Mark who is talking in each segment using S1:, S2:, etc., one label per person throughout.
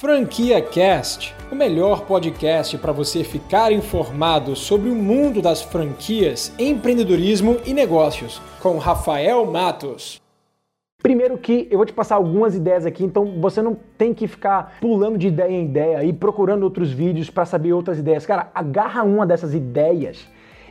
S1: Franquia Cast, o melhor podcast para você ficar informado sobre o mundo das franquias, empreendedorismo e negócios, com Rafael Matos.
S2: Primeiro que eu vou te passar algumas ideias aqui, então você não tem que ficar pulando de ideia em ideia e procurando outros vídeos para saber outras ideias. Cara, agarra uma dessas ideias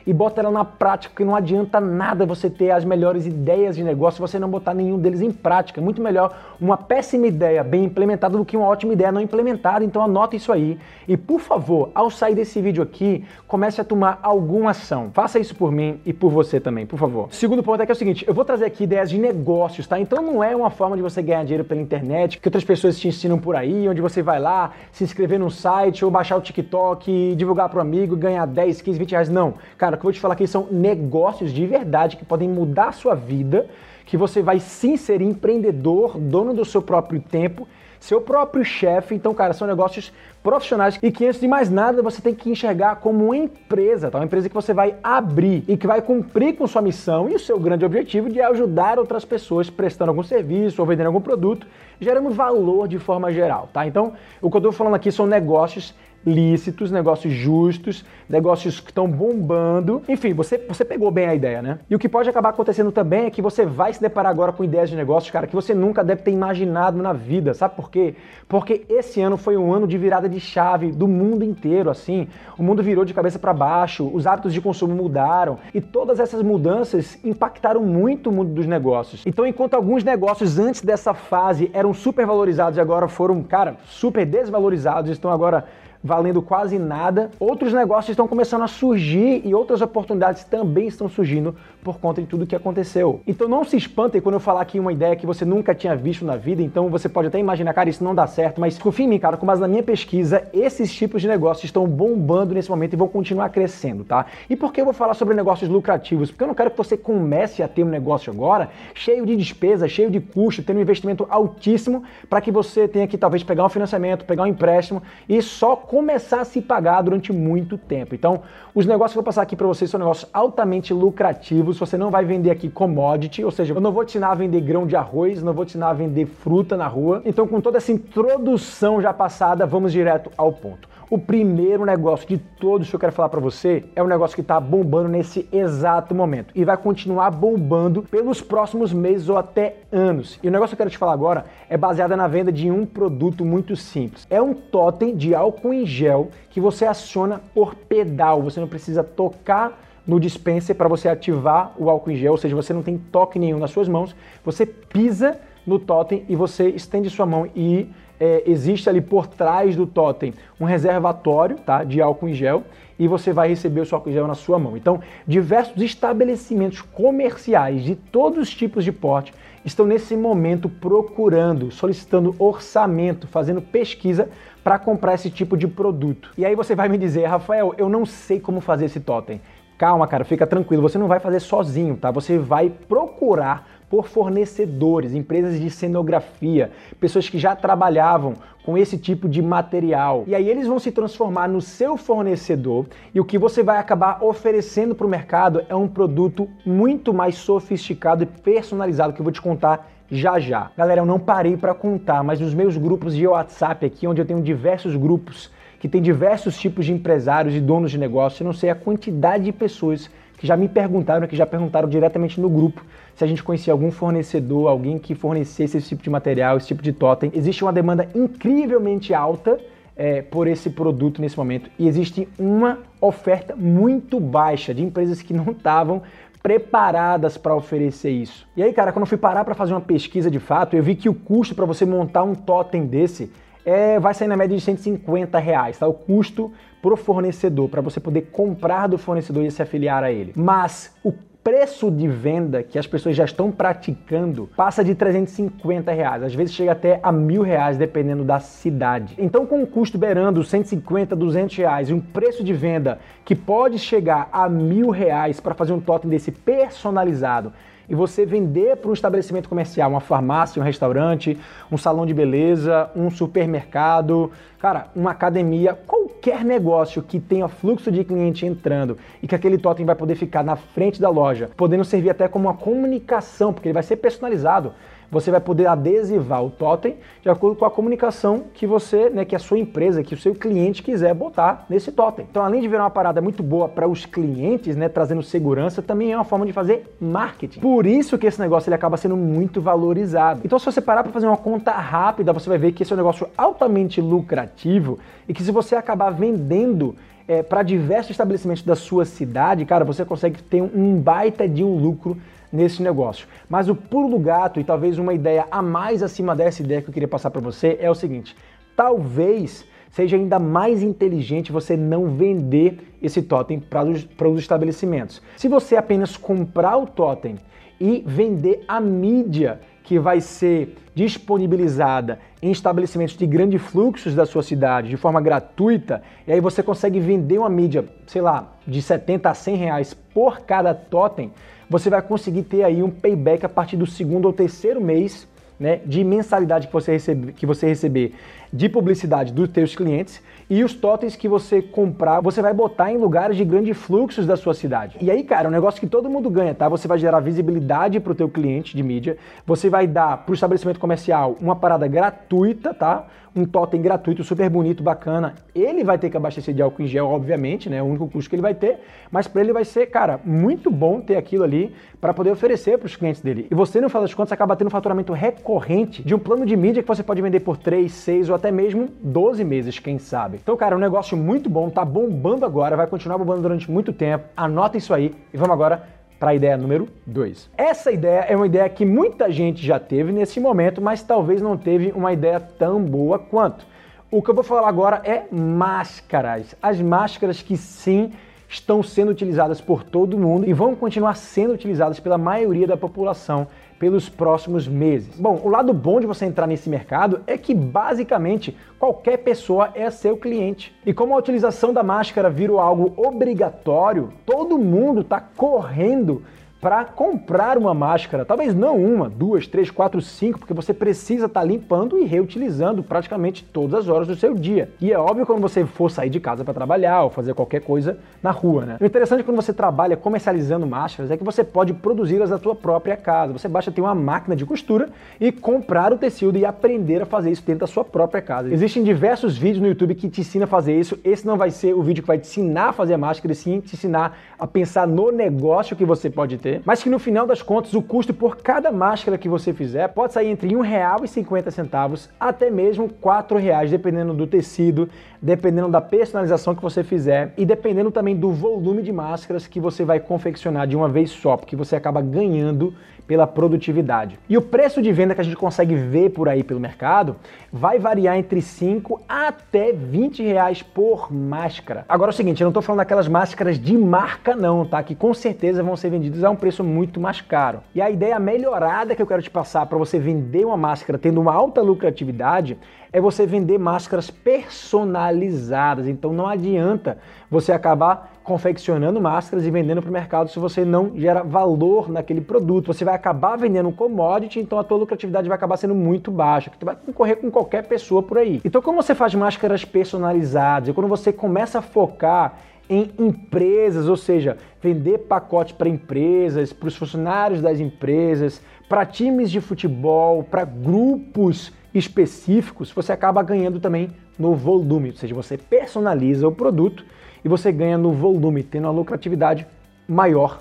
S2: e bota ela na prática, porque não adianta nada você ter as melhores ideias de negócio se você não botar nenhum deles em prática. É muito melhor uma péssima ideia bem implementada do que uma ótima ideia não implementada. Então anota isso aí. E por favor, ao sair desse vídeo aqui, comece a tomar alguma ação. Faça isso por mim e por você também, por favor. Segundo ponto é que é o seguinte, eu vou trazer aqui ideias de negócios, tá? Então não é uma forma de você ganhar dinheiro pela internet, que outras pessoas te ensinam por aí, onde você vai lá, se inscrever num site ou baixar o TikTok, divulgar para o amigo, ganhar 10, 15, 20 reais. Não. Cara, que eu vou te falar aqui são negócios de verdade que podem mudar a sua vida, que você vai sim ser empreendedor, dono do seu próprio tempo, seu próprio chefe. Então, cara, são negócios profissionais e que antes de mais nada você tem que enxergar como uma empresa, tá? Uma empresa que você vai abrir e que vai cumprir com sua missão e o seu grande objetivo de ajudar outras pessoas prestando algum serviço ou vendendo algum produto, gerando valor de forma geral, tá? Então, o que eu estou falando aqui são negócios lícitos, negócios justos, negócios que estão bombando. Enfim, você, você pegou bem a ideia, né? E o que pode acabar acontecendo também é que você vai se deparar agora com ideias de negócios, cara, que você nunca deve ter imaginado na vida. Sabe por quê? Porque esse ano foi um ano de virada de chave do mundo inteiro, assim. O mundo virou de cabeça para baixo, os hábitos de consumo mudaram e todas essas mudanças impactaram muito o mundo dos negócios. Então, enquanto alguns negócios antes dessa fase eram super valorizados e agora foram, cara, super desvalorizados, estão agora valendo quase nada. Outros negócios estão começando a surgir e outras oportunidades também estão surgindo por conta de tudo que aconteceu. Então não se espantem quando eu falar aqui uma ideia que você nunca tinha visto na vida, então você pode até imaginar, cara, isso não dá certo, mas confia em mim, cara, com base na minha pesquisa, esses tipos de negócios estão bombando nesse momento e vão continuar crescendo, tá? E por que eu vou falar sobre negócios lucrativos? Porque eu não quero que você comece a ter um negócio agora cheio de despesa, cheio de custo, tendo um investimento altíssimo para que você tenha que talvez pegar um financiamento, pegar um empréstimo e só começar a se pagar durante muito tempo. Então, os negócios que eu vou passar aqui para vocês são negócios altamente lucrativos. Você não vai vender aqui commodity, ou seja, eu não vou te ensinar a vender grão de arroz, não vou te ensinar a vender fruta na rua. Então, com toda essa introdução já passada, vamos direto ao ponto. O primeiro negócio de todos que eu quero falar para você é um negócio que está bombando nesse exato momento e vai continuar bombando pelos próximos meses ou até anos. E o negócio que eu quero te falar agora é baseado na venda de um produto muito simples. É um totem de álcool em gel que você aciona por pedal. Você não precisa tocar no dispenser para você ativar o álcool em gel, ou seja, você não tem toque nenhum nas suas mãos. Você pisa no totem e você estende sua mão e é, existe ali por trás do totem um reservatório tá, de álcool em gel e você vai receber o seu álcool em gel na sua mão. Então, diversos estabelecimentos comerciais de todos os tipos de porte estão nesse momento procurando, solicitando orçamento, fazendo pesquisa para comprar esse tipo de produto. E aí você vai me dizer, Rafael, eu não sei como fazer esse totem. Calma, cara, fica tranquilo, você não vai fazer sozinho, tá? Você vai procurar por fornecedores, empresas de cenografia, pessoas que já trabalhavam com esse tipo de material. E aí eles vão se transformar no seu fornecedor e o que você vai acabar oferecendo para o mercado é um produto muito mais sofisticado e personalizado que eu vou te contar já já. Galera, eu não parei para contar, mas nos meus grupos de WhatsApp aqui, onde eu tenho diversos grupos que tem diversos tipos de empresários e donos de negócio, não sei a quantidade de pessoas que já me perguntaram, que já perguntaram diretamente no grupo se a gente conhecia algum fornecedor, alguém que fornecesse esse tipo de material, esse tipo de totem. Existe uma demanda incrivelmente alta é, por esse produto nesse momento e existe uma oferta muito baixa de empresas que não estavam preparadas para oferecer isso. E aí, cara, quando eu fui parar para fazer uma pesquisa de fato, eu vi que o custo para você montar um totem desse é, vai sair na média de 150 reais, tá? O custo pro fornecedor, para você poder comprar do fornecedor e se afiliar a ele. Mas o preço de venda que as pessoas já estão praticando passa de 350 reais, às vezes chega até a mil reais, dependendo da cidade. Então, com um custo beirando 150, 200 reais e um preço de venda que pode chegar a mil reais para fazer um totem desse personalizado e você vender para um estabelecimento comercial, uma farmácia, um restaurante, um salão de beleza, um supermercado, cara, uma academia, qualquer negócio que tenha fluxo de cliente entrando e que aquele totem vai poder ficar na frente da loja, podendo servir até como uma comunicação, porque ele vai ser personalizado você vai poder adesivar o totem de acordo com a comunicação que você, né, que a sua empresa, que o seu cliente quiser botar nesse totem. Então, além de virar uma parada muito boa para os clientes, né, trazendo segurança, também é uma forma de fazer marketing. Por isso que esse negócio ele acaba sendo muito valorizado. Então, se você parar para fazer uma conta rápida, você vai ver que esse é um negócio altamente lucrativo e que se você acabar vendendo é, para diversos estabelecimentos da sua cidade, cara, você consegue ter um baita de um lucro nesse negócio. Mas o pulo do gato e talvez uma ideia a mais acima dessa ideia que eu queria passar para você é o seguinte: talvez seja ainda mais inteligente você não vender esse totem para os estabelecimentos. Se você apenas comprar o totem e vender a mídia que vai ser disponibilizada em estabelecimentos de grandes fluxos da sua cidade de forma gratuita, e aí você consegue vender uma mídia, sei lá, de 70 a 100 reais por cada totem, você vai conseguir ter aí um payback a partir do segundo ou terceiro mês né, de mensalidade que você, recebe, que você receber de publicidade dos teus clientes e os totens que você comprar, você vai botar em lugares de grandes fluxos da sua cidade. E aí, cara, é um negócio que todo mundo ganha, tá? Você vai gerar visibilidade para o teu cliente de mídia, você vai dar para o estabelecimento comercial uma parada gratuita, tá? Um totem gratuito, super bonito, bacana. Ele vai ter que abastecer de álcool em gel, obviamente, né? É o único custo que ele vai ter, mas para ele vai ser, cara, muito bom ter aquilo ali para poder oferecer para os clientes dele. E você, no final das contas, acaba tendo um faturamento recorrente de um plano de mídia que você pode vender por 3, 6 ou até mesmo 12 meses, quem sabe. Então, cara, é um negócio muito bom, tá bombando agora, vai continuar bombando durante muito tempo. Anota isso aí e vamos agora para a ideia número 2. Essa ideia é uma ideia que muita gente já teve nesse momento, mas talvez não teve uma ideia tão boa quanto. O que eu vou falar agora é máscaras. As máscaras que sim estão sendo utilizadas por todo mundo e vão continuar sendo utilizadas pela maioria da população pelos próximos meses. Bom, o lado bom de você entrar nesse mercado é que basicamente qualquer pessoa é seu cliente. E como a utilização da máscara virou algo obrigatório, todo mundo está correndo para comprar uma máscara, talvez não uma, duas, três, quatro, cinco, porque você precisa estar tá limpando e reutilizando praticamente todas as horas do seu dia. E é óbvio quando você for sair de casa para trabalhar ou fazer qualquer coisa na rua, né? O interessante quando você trabalha comercializando máscaras é que você pode produzi-las na sua própria casa. Você basta ter uma máquina de costura e comprar o tecido e aprender a fazer isso dentro da sua própria casa. Existem diversos vídeos no YouTube que te ensinam a fazer isso. Esse não vai ser o vídeo que vai te ensinar a fazer máscara, e sim te ensinar a pensar no negócio que você pode ter mas que no final das contas o custo por cada máscara que você fizer pode sair entre R$ 1,50 até mesmo R$ reais, dependendo do tecido, dependendo da personalização que você fizer e dependendo também do volume de máscaras que você vai confeccionar de uma vez só, porque você acaba ganhando pela produtividade. E o preço de venda que a gente consegue ver por aí pelo mercado vai variar entre 5 até 20 reais por máscara. Agora é o seguinte, eu não estou falando daquelas máscaras de marca não, tá? Que com certeza vão ser vendidas a um preço muito mais caro. E a ideia melhorada que eu quero te passar para você vender uma máscara tendo uma alta lucratividade é você vender máscaras personalizadas. Então não adianta você acabar confeccionando máscaras e vendendo para o mercado se você não gera valor naquele produto. Você vai acabar vendendo um commodity, então a tua lucratividade vai acabar sendo muito baixa, que tu vai concorrer com qualquer pessoa por aí. Então quando você faz máscaras personalizadas e quando você começa a focar em empresas, ou seja, vender pacote para empresas, para os funcionários das empresas, para times de futebol, para grupos específicos, você acaba ganhando também no volume, ou seja, você personaliza o produto e você ganha no volume, tendo uma lucratividade maior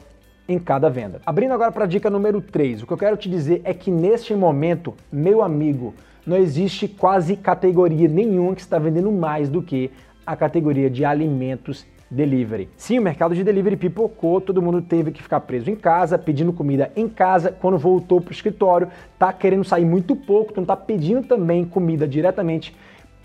S2: em cada venda. Abrindo agora para a dica número 3, o que eu quero te dizer é que neste momento, meu amigo, não existe quase categoria nenhuma que está vendendo mais do que a categoria de alimentos delivery. Sim, o mercado de delivery pipocou, todo mundo teve que ficar preso em casa, pedindo comida em casa. Quando voltou para o escritório, tá querendo sair muito pouco, então tá pedindo também comida diretamente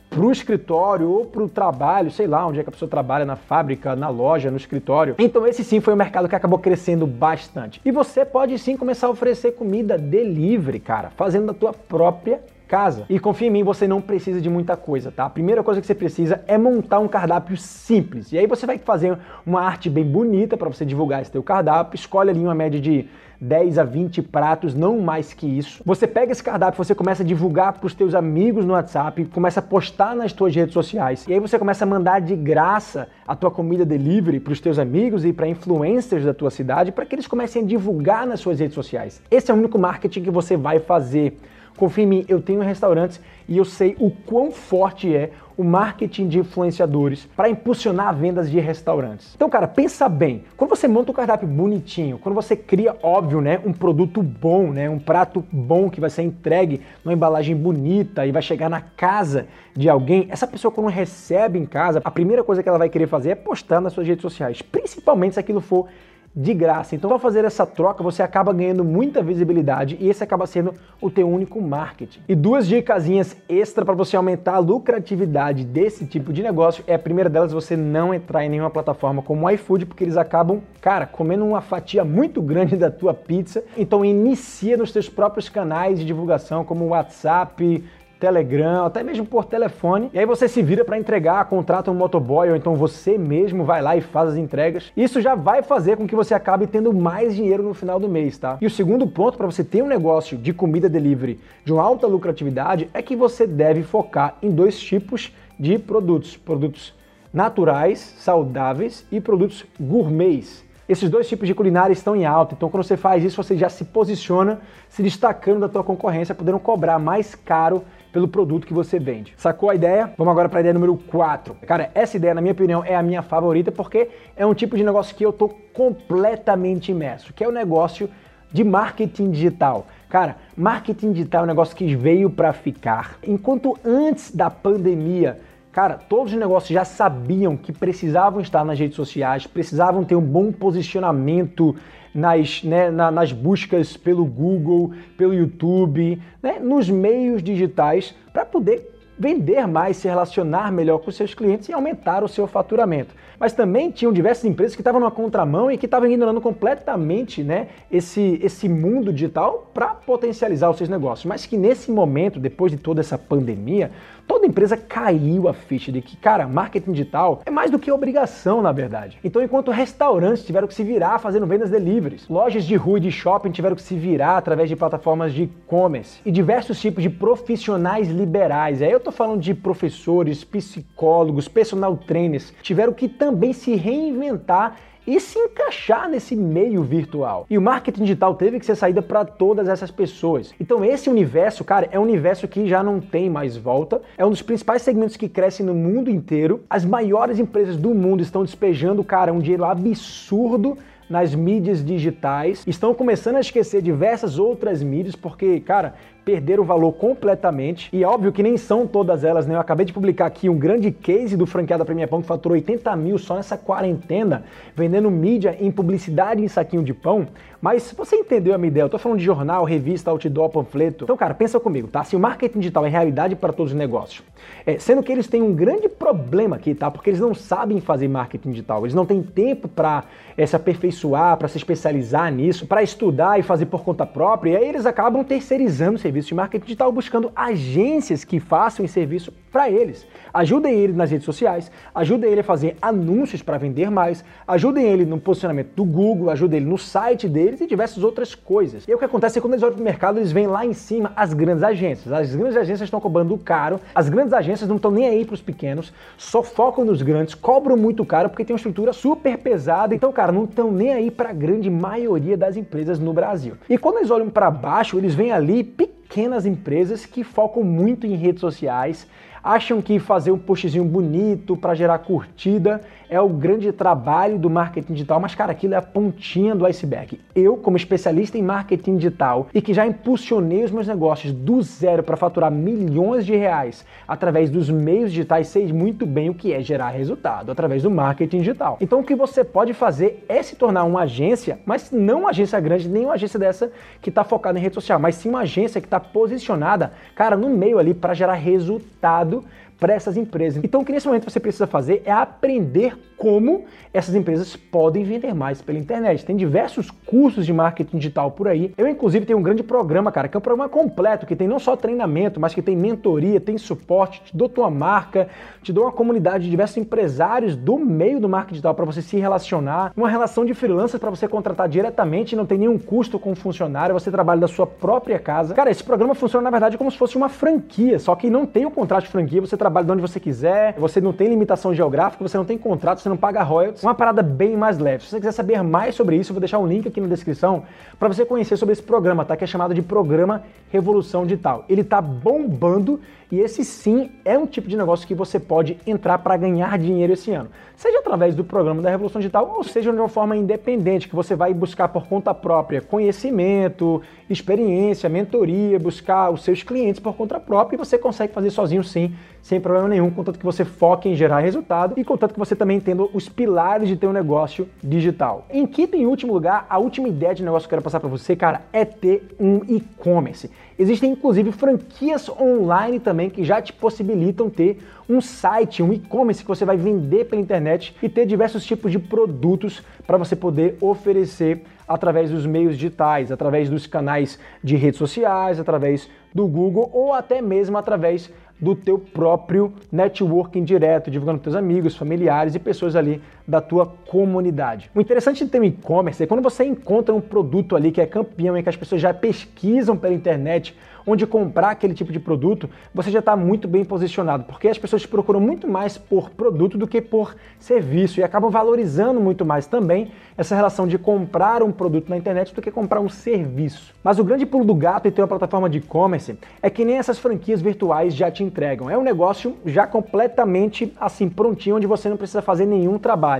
S2: para o escritório ou para o trabalho, sei lá, onde é que a pessoa trabalha, na fábrica, na loja, no escritório. Então esse sim foi um mercado que acabou crescendo bastante. E você pode sim começar a oferecer comida delivery, cara, fazendo da tua própria casa. E confia em mim, você não precisa de muita coisa, tá? A primeira coisa que você precisa é montar um cardápio simples. E aí você vai fazer uma arte bem bonita para você divulgar esse teu cardápio. Escolhe ali uma média de 10 a 20 pratos, não mais que isso. Você pega esse cardápio, você começa a divulgar para os teus amigos no WhatsApp, começa a postar nas tuas redes sociais. E aí você começa a mandar de graça a tua comida delivery para os teus amigos e para influencers da tua cidade, para que eles comecem a divulgar nas suas redes sociais. Esse é o único marketing que você vai fazer. Confia em mim, eu tenho restaurantes e eu sei o quão forte é o marketing de influenciadores para impulsionar vendas de restaurantes. Então, cara, pensa bem. Quando você monta um cardápio bonitinho, quando você cria, óbvio, né, um produto bom, né, um prato bom que vai ser entregue numa embalagem bonita e vai chegar na casa de alguém, essa pessoa quando recebe em casa, a primeira coisa que ela vai querer fazer é postar nas suas redes sociais, principalmente se aquilo for de graça. Então, ao fazer essa troca, você acaba ganhando muita visibilidade e esse acaba sendo o teu único marketing. E duas dicasinhas extra para você aumentar a lucratividade desse tipo de negócio é a primeira delas você não entrar em nenhuma plataforma como o iFood, porque eles acabam, cara, comendo uma fatia muito grande da tua pizza. Então, inicia nos teus próprios canais de divulgação, como o WhatsApp, Telegram, até mesmo por telefone. E aí você se vira para entregar, contrata um motoboy ou então você mesmo vai lá e faz as entregas. Isso já vai fazer com que você acabe tendo mais dinheiro no final do mês, tá? E o segundo ponto para você ter um negócio de comida delivery de uma alta lucratividade é que você deve focar em dois tipos de produtos: produtos naturais, saudáveis e produtos gourmets. Esses dois tipos de culinária estão em alta, então quando você faz isso, você já se posiciona se destacando da tua concorrência, podendo cobrar mais caro pelo produto que você vende. Sacou a ideia? Vamos agora para a ideia número 4. Cara, essa ideia, na minha opinião, é a minha favorita porque é um tipo de negócio que eu tô completamente imerso, que é o negócio de marketing digital. Cara, marketing digital é um negócio que veio para ficar. Enquanto antes da pandemia, cara, todos os negócios já sabiam que precisavam estar nas redes sociais, precisavam ter um bom posicionamento nas, né, na, nas buscas pelo Google, pelo YouTube, né, nos meios digitais, para poder vender mais, se relacionar melhor com seus clientes e aumentar o seu faturamento. Mas também tinham diversas empresas que estavam na contramão e que estavam ignorando completamente né, esse, esse mundo digital para potencializar os seus negócios. Mas que nesse momento, depois de toda essa pandemia, toda empresa caiu a ficha de que, cara, marketing digital é mais do que obrigação, na verdade. Então, enquanto restaurantes tiveram que se virar fazendo vendas deliveries, lojas de rua e de shopping tiveram que se virar através de plataformas de e-commerce e diversos tipos de profissionais liberais. Aí eu tô falando de professores, psicólogos, personal trainers, tiveram que também se reinventar e se encaixar nesse meio virtual. E o marketing digital teve que ser saída para todas essas pessoas. Então esse universo, cara, é um universo que já não tem mais volta. É um dos principais segmentos que crescem no mundo inteiro. As maiores empresas do mundo estão despejando, cara, um dinheiro absurdo nas mídias digitais, estão começando a esquecer diversas outras mídias, porque, cara, perderam o valor completamente. E óbvio que nem são todas elas, né? Eu acabei de publicar aqui um grande case do franqueado Premia Pão que faturou 80 mil só nessa quarentena, vendendo mídia em publicidade em saquinho de pão. Mas você entendeu a minha ideia? Eu tô falando de jornal, revista, outdoor, panfleto. Então, cara, pensa comigo, tá? Se o marketing digital é realidade para todos os negócios, é, sendo que eles têm um grande problema aqui, tá? Porque eles não sabem fazer marketing digital, eles não têm tempo para é, se aperfeiçoar, para se especializar nisso, para estudar e fazer por conta própria, e aí eles acabam terceirizando o serviço de marketing digital buscando agências que façam esse serviço para eles. Ajudem ele nas redes sociais, ajudem ele a fazer anúncios para vender mais, ajudem ele no posicionamento do Google, ajudem ele no site deles e diversas outras coisas. E aí, o que acontece é que quando eles olham para o mercado, eles veem lá em cima as grandes agências. As grandes agências estão cobrando caro, as grandes agências não estão nem aí para os pequenos, só focam nos grandes, cobram muito caro porque tem uma estrutura super pesada. Então, cara, não estão nem aí para a grande maioria das empresas no Brasil. E quando eles olham para baixo, eles veem ali pequenas empresas que focam muito em redes sociais, acham que fazer um postzinho bonito para gerar curtida é o grande trabalho do marketing digital, mas cara, aquilo é a pontinha do iceberg. Eu, como especialista em marketing digital e que já impulsionei os meus negócios do zero para faturar milhões de reais através dos meios digitais, sei muito bem o que é gerar resultado através do marketing digital. Então o que você pode fazer é se tornar uma agência, mas não uma agência grande, nem uma agência dessa que está focada em rede social, mas sim uma agência que está posicionada, cara, no meio ali para gerar resultado para essas empresas. Então, o que nesse momento você precisa fazer é aprender como essas empresas podem vender mais pela internet. Tem diversos cursos de marketing digital por aí. Eu, inclusive, tenho um grande programa, cara, que é um programa completo, que tem não só treinamento, mas que tem mentoria, tem suporte, te dou tua marca, te dou uma comunidade de diversos empresários do meio do marketing digital para você se relacionar, uma relação de freelancer para você contratar diretamente, não tem nenhum custo com o funcionário, você trabalha da sua própria casa. Cara, esse programa funciona na verdade como se fosse uma franquia, só que não tem o contrato de franquia, você trabalha de onde você quiser, você não tem limitação geográfica, você não tem contrato, você não paga royalties. Uma parada bem mais leve. Se você quiser saber mais sobre isso, eu vou deixar um link aqui na descrição para você conhecer sobre esse programa, tá? Que é chamado de Programa Revolução Digital. Ele tá bombando e esse sim é um tipo de negócio que você pode entrar para ganhar dinheiro esse ano. Seja através do programa da Revolução Digital ou seja de uma forma independente, que você vai buscar por conta própria conhecimento, experiência, mentoria, buscar os seus clientes por conta própria e você consegue fazer sozinho sim, sem problema nenhum, contanto que você foque em gerar resultado e contanto que você também entenda os pilares de ter um negócio digital. Em quinto e último lugar, a última ideia de negócio que eu quero passar para você, cara, é ter um e-commerce. Existem inclusive franquias online também que já te possibilitam ter um site, um e-commerce que você vai vender pela internet e ter diversos tipos de produtos para você poder oferecer através dos meios digitais, através dos canais de redes sociais, através do Google ou até mesmo através do teu próprio networking direto, divulgando para teus amigos, familiares e pessoas ali da tua comunidade. O interessante de ter um e-commerce é quando você encontra um produto ali que é campeão e que as pessoas já pesquisam pela internet onde comprar aquele tipo de produto, você já está muito bem posicionado, porque as pessoas procuram muito mais por produto do que por serviço e acabam valorizando muito mais também essa relação de comprar um produto na internet do que comprar um serviço. Mas o grande pulo do gato em ter uma plataforma de e-commerce é que nem essas franquias virtuais já te entregam. É um negócio já completamente assim prontinho, onde você não precisa fazer nenhum trabalho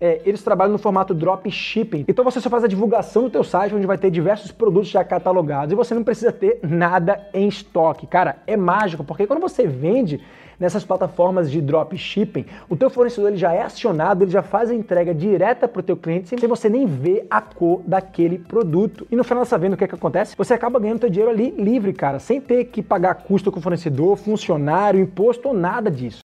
S2: é, eles trabalham no formato drop shipping. Então você só faz a divulgação do teu site, onde vai ter diversos produtos já catalogados e você não precisa ter nada em estoque. Cara, é mágico, porque quando você vende nessas plataformas de dropshipping, o teu fornecedor ele já é acionado, ele já faz a entrega direta para o teu cliente sem você nem ver a cor daquele produto. E no final dessa venda, o que, é que acontece? Você acaba ganhando teu dinheiro ali livre, cara, sem ter que pagar custo com o fornecedor, funcionário, imposto ou nada disso.